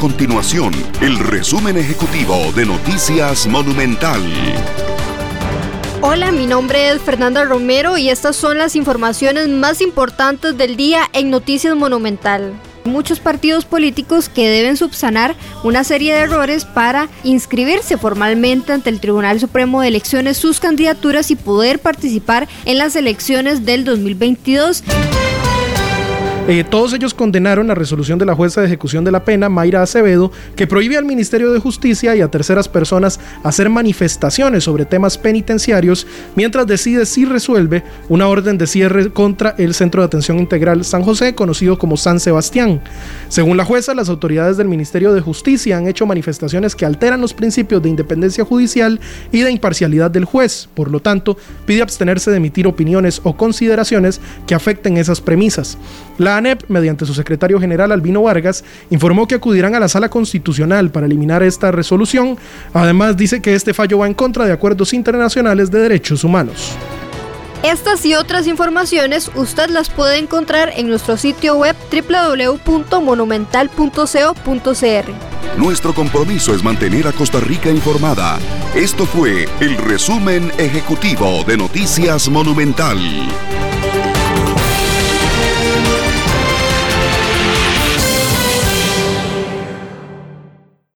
continuación el resumen ejecutivo de Noticias Monumental. Hola, mi nombre es Fernanda Romero y estas son las informaciones más importantes del día en Noticias Monumental muchos partidos políticos que deben subsanar una serie de errores para inscribirse formalmente ante el Tribunal Supremo de Elecciones sus candidaturas y poder participar en las elecciones del 2022. Eh, todos ellos condenaron la resolución de la jueza de ejecución de la pena, Mayra Acevedo, que prohíbe al Ministerio de Justicia y a terceras personas hacer manifestaciones sobre temas penitenciarios mientras decide si resuelve una orden de cierre contra el Centro de Atención Integral San José, conocido como San Sebastián. Según la jueza, las autoridades del Ministerio de Justicia han hecho manifestaciones que alteran los principios de independencia judicial y de imparcialidad del juez. Por lo tanto, pide abstenerse de emitir opiniones o consideraciones que afecten esas premisas. La ANEP, mediante su secretario general Albino Vargas, informó que acudirán a la sala constitucional para eliminar esta resolución. Además, dice que este fallo va en contra de acuerdos internacionales de derechos humanos. Estas y otras informaciones usted las puede encontrar en nuestro sitio web www.monumental.co.cr. Nuestro compromiso es mantener a Costa Rica informada. Esto fue el resumen ejecutivo de Noticias Monumental.